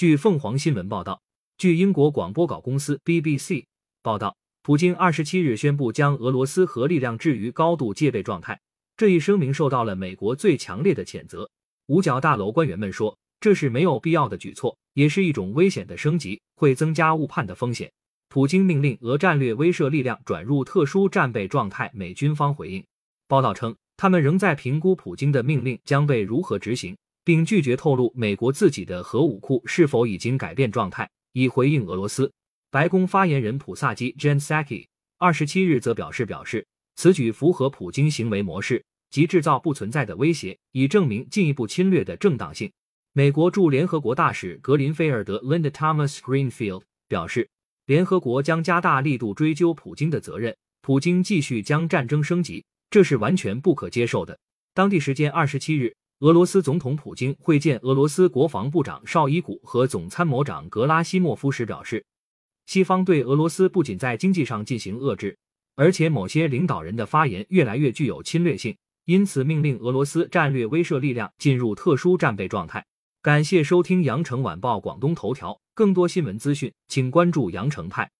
据凤凰新闻报道，据英国广播稿公司 BBC 报道，普京二十七日宣布将俄罗斯核力量置于高度戒备状态。这一声明受到了美国最强烈的谴责。五角大楼官员们说，这是没有必要的举措，也是一种危险的升级，会增加误判的风险。普京命令俄战略威慑力量转入特殊战备状态。美军方回应报道称，他们仍在评估普京的命令将被如何执行，并拒绝透露美国自己的核武库是否已经改变状态，以回应俄罗斯。白宫发言人普萨基 （Jen Psaki） 二十七日则表示，表示此举符合普京行为模式。即制造不存在的威胁，以证明进一步侵略的正当性。美国驻联合国大使格林菲尔德 （Linda Thomas Greenfield） 表示，联合国将加大力度追究普京的责任。普京继续将战争升级，这是完全不可接受的。当地时间二十七日，俄罗斯总统普京会见俄罗斯国防部长绍伊古和总参谋长格拉西莫夫时表示，西方对俄罗斯不仅在经济上进行遏制，而且某些领导人的发言越来越具有侵略性。因此，命令俄罗斯战略威慑力量进入特殊战备状态。感谢收听羊城晚报广东头条，更多新闻资讯，请关注羊城派。